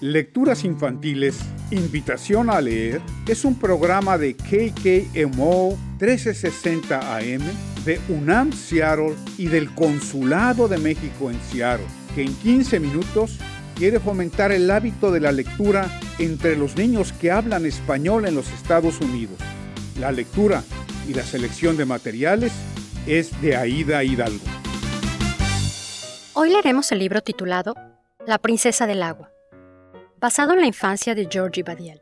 Lecturas Infantiles, Invitación a Leer, es un programa de KKMO 1360 AM de UNAM Seattle y del Consulado de México en Seattle, que en 15 minutos quiere fomentar el hábito de la lectura entre los niños que hablan español en los Estados Unidos. La lectura y la selección de materiales es de Aida Hidalgo. Hoy leeremos el libro titulado La princesa del agua basado en la infancia de Georgie Badiel.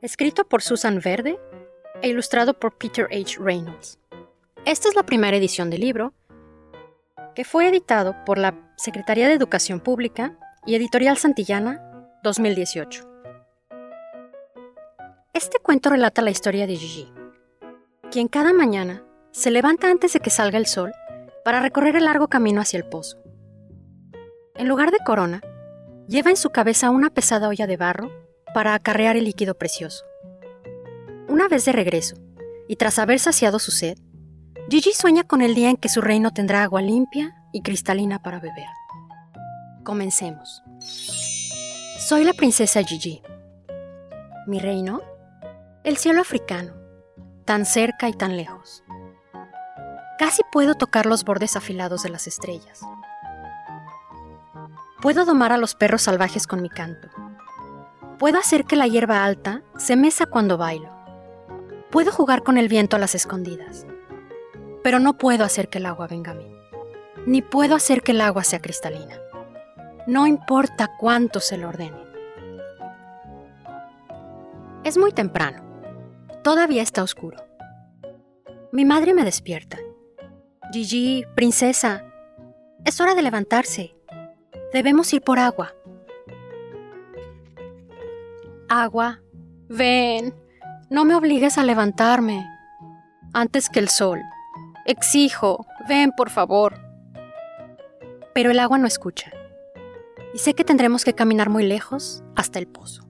Escrito por Susan Verde e ilustrado por Peter H. Reynolds. Esta es la primera edición del libro, que fue editado por la Secretaría de Educación Pública y Editorial Santillana 2018. Este cuento relata la historia de Gigi, quien cada mañana se levanta antes de que salga el sol para recorrer el largo camino hacia el pozo. En lugar de corona, Lleva en su cabeza una pesada olla de barro para acarrear el líquido precioso. Una vez de regreso, y tras haber saciado su sed, Gigi sueña con el día en que su reino tendrá agua limpia y cristalina para beber. Comencemos. Soy la princesa Gigi. Mi reino, el cielo africano, tan cerca y tan lejos. Casi puedo tocar los bordes afilados de las estrellas. Puedo domar a los perros salvajes con mi canto. Puedo hacer que la hierba alta se mesa cuando bailo. Puedo jugar con el viento a las escondidas. Pero no puedo hacer que el agua venga a mí. Ni puedo hacer que el agua sea cristalina. No importa cuánto se lo ordene. Es muy temprano. Todavía está oscuro. Mi madre me despierta. Gigi, princesa, es hora de levantarse. Debemos ir por agua. Agua, ven, no me obligues a levantarme. Antes que el sol. Exijo, ven por favor. Pero el agua no escucha. Y sé que tendremos que caminar muy lejos hasta el pozo.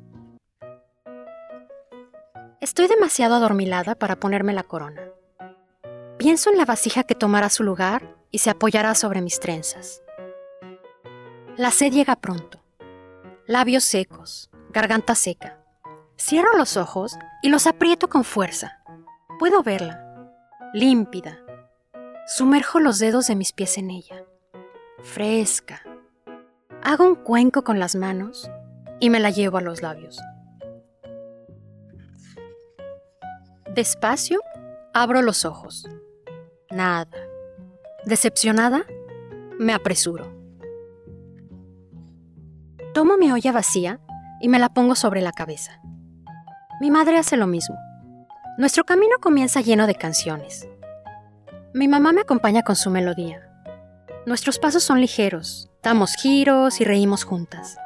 Estoy demasiado adormilada para ponerme la corona. Pienso en la vasija que tomará su lugar y se apoyará sobre mis trenzas. La sed llega pronto. Labios secos, garganta seca. Cierro los ojos y los aprieto con fuerza. Puedo verla, límpida. Sumerjo los dedos de mis pies en ella. Fresca. Hago un cuenco con las manos y me la llevo a los labios. Despacio, abro los ojos. Nada. Decepcionada, me apresuro. Tomo mi olla vacía y me la pongo sobre la cabeza. Mi madre hace lo mismo. Nuestro camino comienza lleno de canciones. Mi mamá me acompaña con su melodía. Nuestros pasos son ligeros, damos giros y reímos juntas.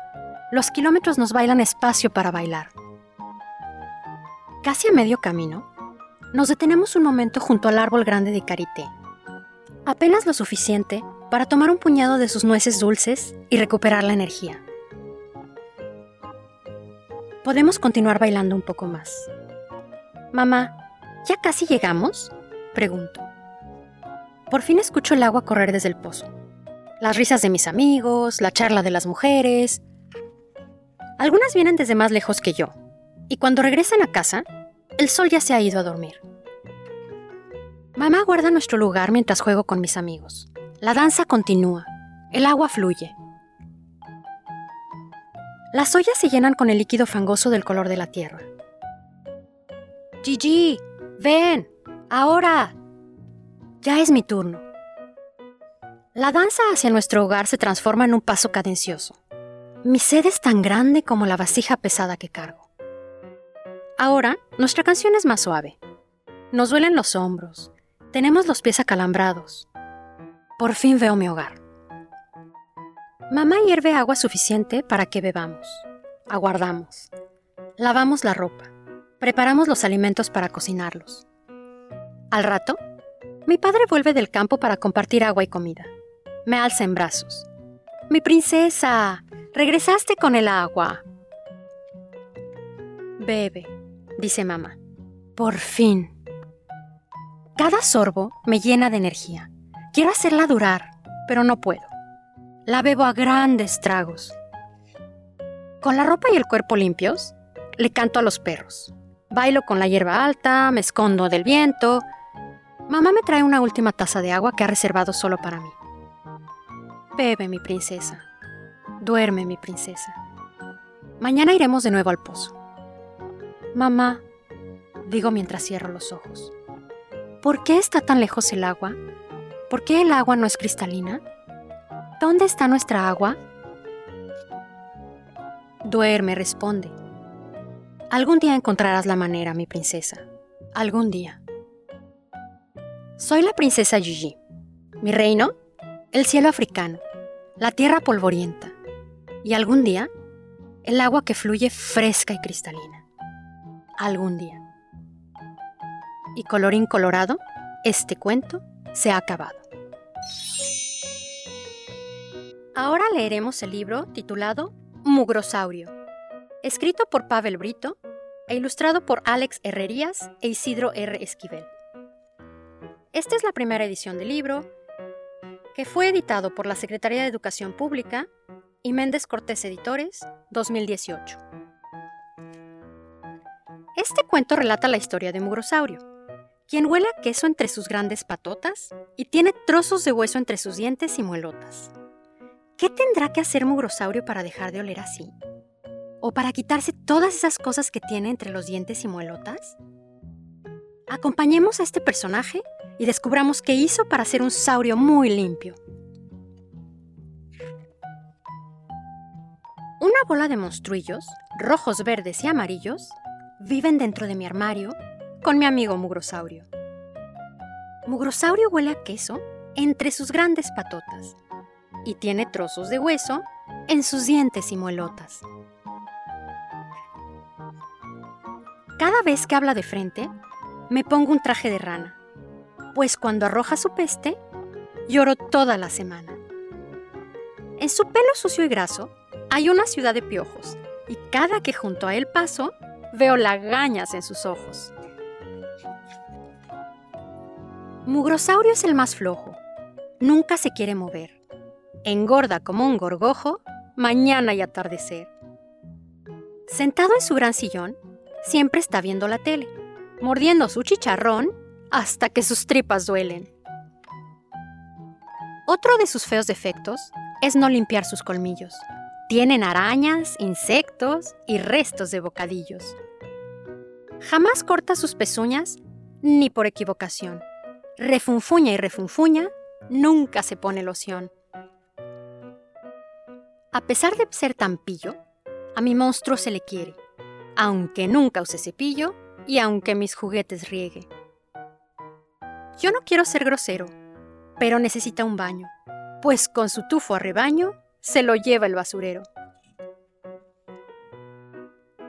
Los kilómetros nos bailan espacio para bailar. Casi a medio camino, nos detenemos un momento junto al árbol grande de karité. Apenas lo suficiente para tomar un puñado de sus nueces dulces y recuperar la energía. Podemos continuar bailando un poco más. Mamá, ¿ya casi llegamos? Pregunto. Por fin escucho el agua correr desde el pozo. Las risas de mis amigos, la charla de las mujeres. Algunas vienen desde más lejos que yo, y cuando regresan a casa, el sol ya se ha ido a dormir. Mamá guarda nuestro lugar mientras juego con mis amigos. La danza continúa, el agua fluye, las ollas se llenan con el líquido fangoso del color de la tierra. Gigi, ven, ahora. Ya es mi turno. La danza hacia nuestro hogar se transforma en un paso cadencioso. Mi sed es tan grande como la vasija pesada que cargo. Ahora, nuestra canción es más suave. Nos duelen los hombros. Tenemos los pies acalambrados. Por fin veo mi hogar. Mamá hierve agua suficiente para que bebamos. Aguardamos. Lavamos la ropa. Preparamos los alimentos para cocinarlos. Al rato, mi padre vuelve del campo para compartir agua y comida. Me alza en brazos. Mi princesa, regresaste con el agua. Bebe, dice mamá. Por fin. Cada sorbo me llena de energía. Quiero hacerla durar, pero no puedo. La bebo a grandes tragos. Con la ropa y el cuerpo limpios, le canto a los perros. Bailo con la hierba alta, me escondo del viento. Mamá me trae una última taza de agua que ha reservado solo para mí. Bebe, mi princesa. Duerme, mi princesa. Mañana iremos de nuevo al pozo. Mamá, digo mientras cierro los ojos. ¿Por qué está tan lejos el agua? ¿Por qué el agua no es cristalina? ¿Dónde está nuestra agua? Duerme, responde. Algún día encontrarás la manera, mi princesa. Algún día. Soy la princesa Gigi. Mi reino, el cielo africano, la tierra polvorienta. Y algún día, el agua que fluye fresca y cristalina. Algún día. Y colorín colorado, este cuento se ha acabado. Ahora leeremos el libro titulado Mugrosaurio, escrito por Pavel Brito e ilustrado por Alex Herrerías e Isidro R. Esquivel. Esta es la primera edición del libro, que fue editado por la Secretaría de Educación Pública y Méndez Cortés Editores, 2018. Este cuento relata la historia de Mugrosaurio, quien huele queso entre sus grandes patotas y tiene trozos de hueso entre sus dientes y muelotas. ¿Qué tendrá que hacer Mugrosaurio para dejar de oler así? ¿O para quitarse todas esas cosas que tiene entre los dientes y muelotas? Acompañemos a este personaje y descubramos qué hizo para ser un saurio muy limpio. Una bola de monstruillos, rojos, verdes y amarillos, viven dentro de mi armario con mi amigo Mugrosaurio. Mugrosaurio huele a queso entre sus grandes patotas y tiene trozos de hueso en sus dientes y muelotas. Cada vez que habla de frente, me pongo un traje de rana, pues cuando arroja su peste, lloro toda la semana. En su pelo sucio y graso hay una ciudad de piojos, y cada que junto a él paso, veo lagañas en sus ojos. Mugrosaurio es el más flojo, nunca se quiere mover engorda como un gorgojo, mañana y atardecer. Sentado en su gran sillón, siempre está viendo la tele, mordiendo su chicharrón hasta que sus tripas duelen. Otro de sus feos defectos es no limpiar sus colmillos. Tienen arañas, insectos y restos de bocadillos. Jamás corta sus pezuñas ni por equivocación. Refunfuña y refunfuña, nunca se pone loción. A pesar de ser tan pillo, a mi monstruo se le quiere, aunque nunca use cepillo y aunque mis juguetes riegue. Yo no quiero ser grosero, pero necesita un baño, pues con su tufo a rebaño se lo lleva el basurero.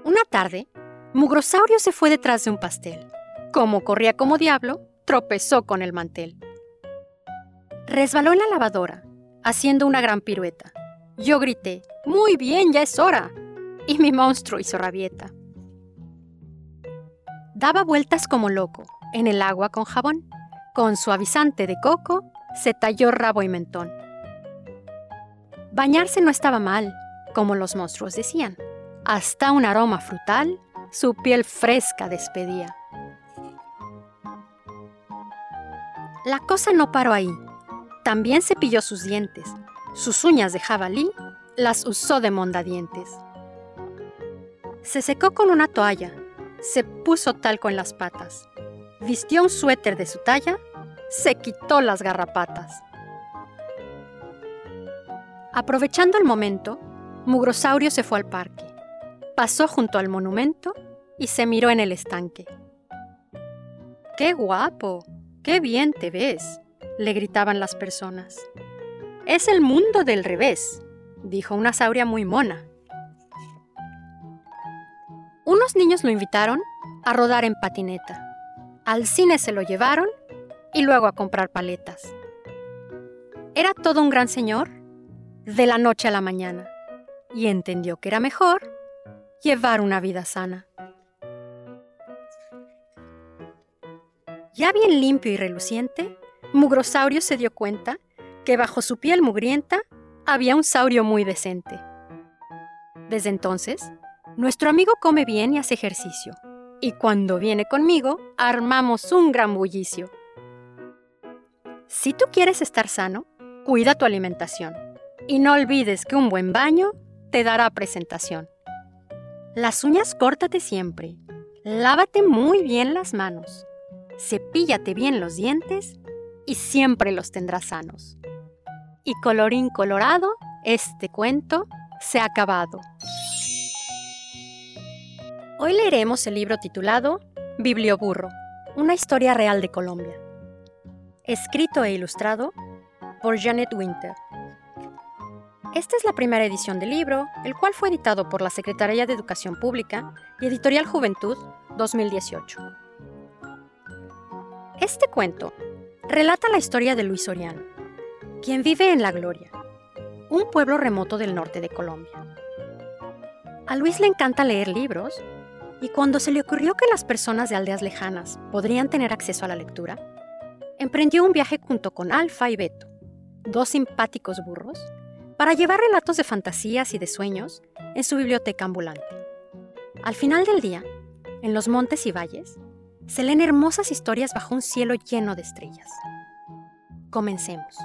Una tarde, Mugrosaurio se fue detrás de un pastel. Como corría como diablo, tropezó con el mantel. Resbaló en la lavadora, haciendo una gran pirueta yo grité, Muy bien, ya es hora. Y mi monstruo hizo rabieta. Daba vueltas como loco, en el agua con jabón. Con suavizante de coco, se talló rabo y mentón. Bañarse no estaba mal, como los monstruos decían. Hasta un aroma frutal su piel fresca despedía. La cosa no paró ahí. También cepilló sus dientes, sus uñas de jabalí las usó de mondadientes. Se secó con una toalla, se puso talco en las patas, vistió un suéter de su talla, se quitó las garrapatas. Aprovechando el momento, Mugrosaurio se fue al parque, pasó junto al monumento y se miró en el estanque. ¡Qué guapo! ¡Qué bien te ves! le gritaban las personas. Es el mundo del revés, dijo una sauria muy mona. Unos niños lo invitaron a rodar en patineta. Al cine se lo llevaron y luego a comprar paletas. Era todo un gran señor de la noche a la mañana y entendió que era mejor llevar una vida sana. Ya bien limpio y reluciente, Mugrosaurio se dio cuenta que bajo su piel mugrienta había un saurio muy decente. Desde entonces, nuestro amigo come bien y hace ejercicio. Y cuando viene conmigo, armamos un gran bullicio. Si tú quieres estar sano, cuida tu alimentación. Y no olvides que un buen baño te dará presentación. Las uñas córtate siempre. Lávate muy bien las manos. Cepíllate bien los dientes y siempre los tendrás sanos. Y colorín colorado, este cuento se ha acabado. Hoy leeremos el libro titulado Biblioburro, una historia real de Colombia. Escrito e ilustrado por Janet Winter. Esta es la primera edición del libro, el cual fue editado por la Secretaría de Educación Pública y Editorial Juventud 2018. Este cuento relata la historia de Luis Soriano, quien vive en La Gloria, un pueblo remoto del norte de Colombia. A Luis le encanta leer libros y cuando se le ocurrió que las personas de aldeas lejanas podrían tener acceso a la lectura, emprendió un viaje junto con Alfa y Beto, dos simpáticos burros, para llevar relatos de fantasías y de sueños en su biblioteca ambulante. Al final del día, en los montes y valles, se leen hermosas historias bajo un cielo lleno de estrellas. Comencemos.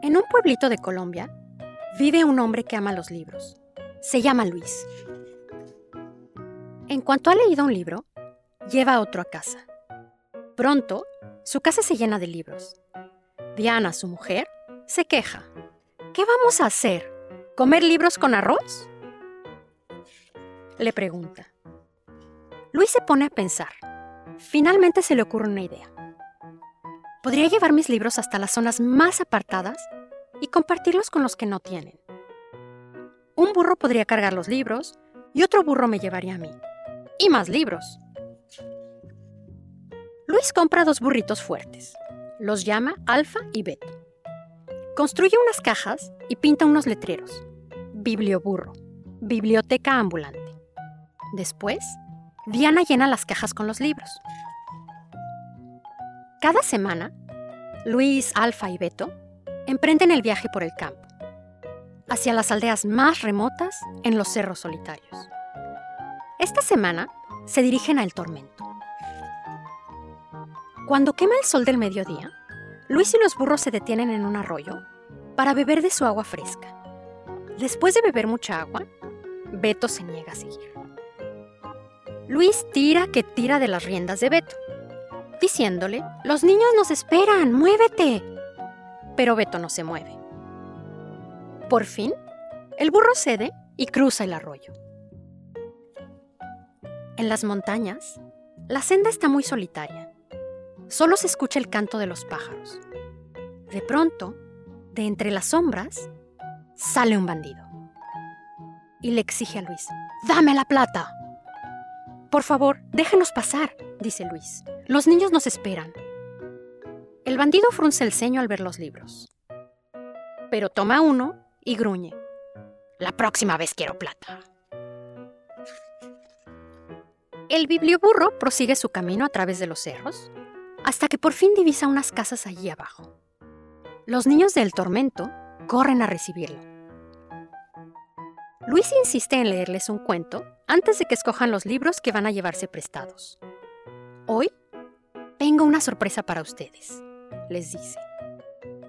En un pueblito de Colombia vive un hombre que ama los libros. Se llama Luis. En cuanto ha leído un libro, lleva otro a casa. Pronto, su casa se llena de libros. Diana, su mujer, se queja. ¿Qué vamos a hacer? ¿Comer libros con arroz? Le pregunta. Luis se pone a pensar. Finalmente se le ocurre una idea. Podría llevar mis libros hasta las zonas más apartadas y compartirlos con los que no tienen. Un burro podría cargar los libros y otro burro me llevaría a mí. Y más libros. Luis compra dos burritos fuertes. Los llama Alfa y Beto. Construye unas cajas y pinta unos letreros. Biblioburro. Biblioteca ambulante. Después, Diana llena las cajas con los libros. Cada semana, Luis, Alfa y Beto emprenden el viaje por el campo, hacia las aldeas más remotas en los cerros solitarios. Esta semana se dirigen al tormento. Cuando quema el sol del mediodía, Luis y los burros se detienen en un arroyo para beber de su agua fresca. Después de beber mucha agua, Beto se niega a seguir. Luis tira que tira de las riendas de Beto, diciéndole, Los niños nos esperan, muévete. Pero Beto no se mueve. Por fin, el burro cede y cruza el arroyo. En las montañas, la senda está muy solitaria. Solo se escucha el canto de los pájaros. De pronto, de entre las sombras, sale un bandido. Y le exige a Luis, ¡Dame la plata! Por favor, déjenos pasar, dice Luis. Los niños nos esperan. El bandido frunce el ceño al ver los libros. Pero toma uno y gruñe. La próxima vez quiero plata. El biblioburro prosigue su camino a través de los cerros hasta que por fin divisa unas casas allí abajo. Los niños del tormento corren a recibirlo. Luis insiste en leerles un cuento antes de que escojan los libros que van a llevarse prestados. Hoy tengo una sorpresa para ustedes, les dice.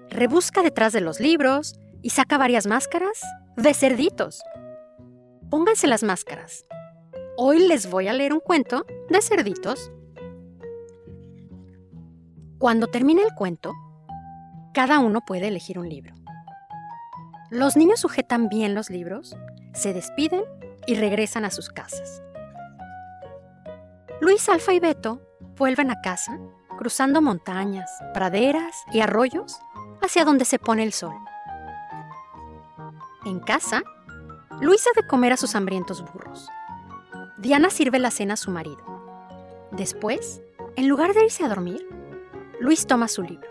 Rebusca detrás de los libros y saca varias máscaras de cerditos. Pónganse las máscaras. Hoy les voy a leer un cuento de cerditos. Cuando termine el cuento, cada uno puede elegir un libro. Los niños sujetan bien los libros se despiden y regresan a sus casas. Luis, Alfa y Beto vuelven a casa, cruzando montañas, praderas y arroyos hacia donde se pone el sol. En casa, Luis ha de comer a sus hambrientos burros. Diana sirve la cena a su marido. Después, en lugar de irse a dormir, Luis toma su libro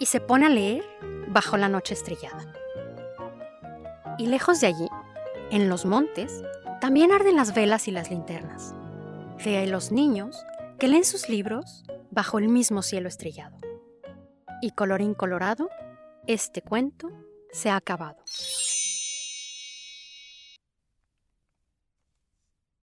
y se pone a leer bajo la noche estrellada. Y lejos de allí, en los montes también arden las velas y las linternas. De los niños que leen sus libros bajo el mismo cielo estrellado. Y colorín colorado, este cuento se ha acabado.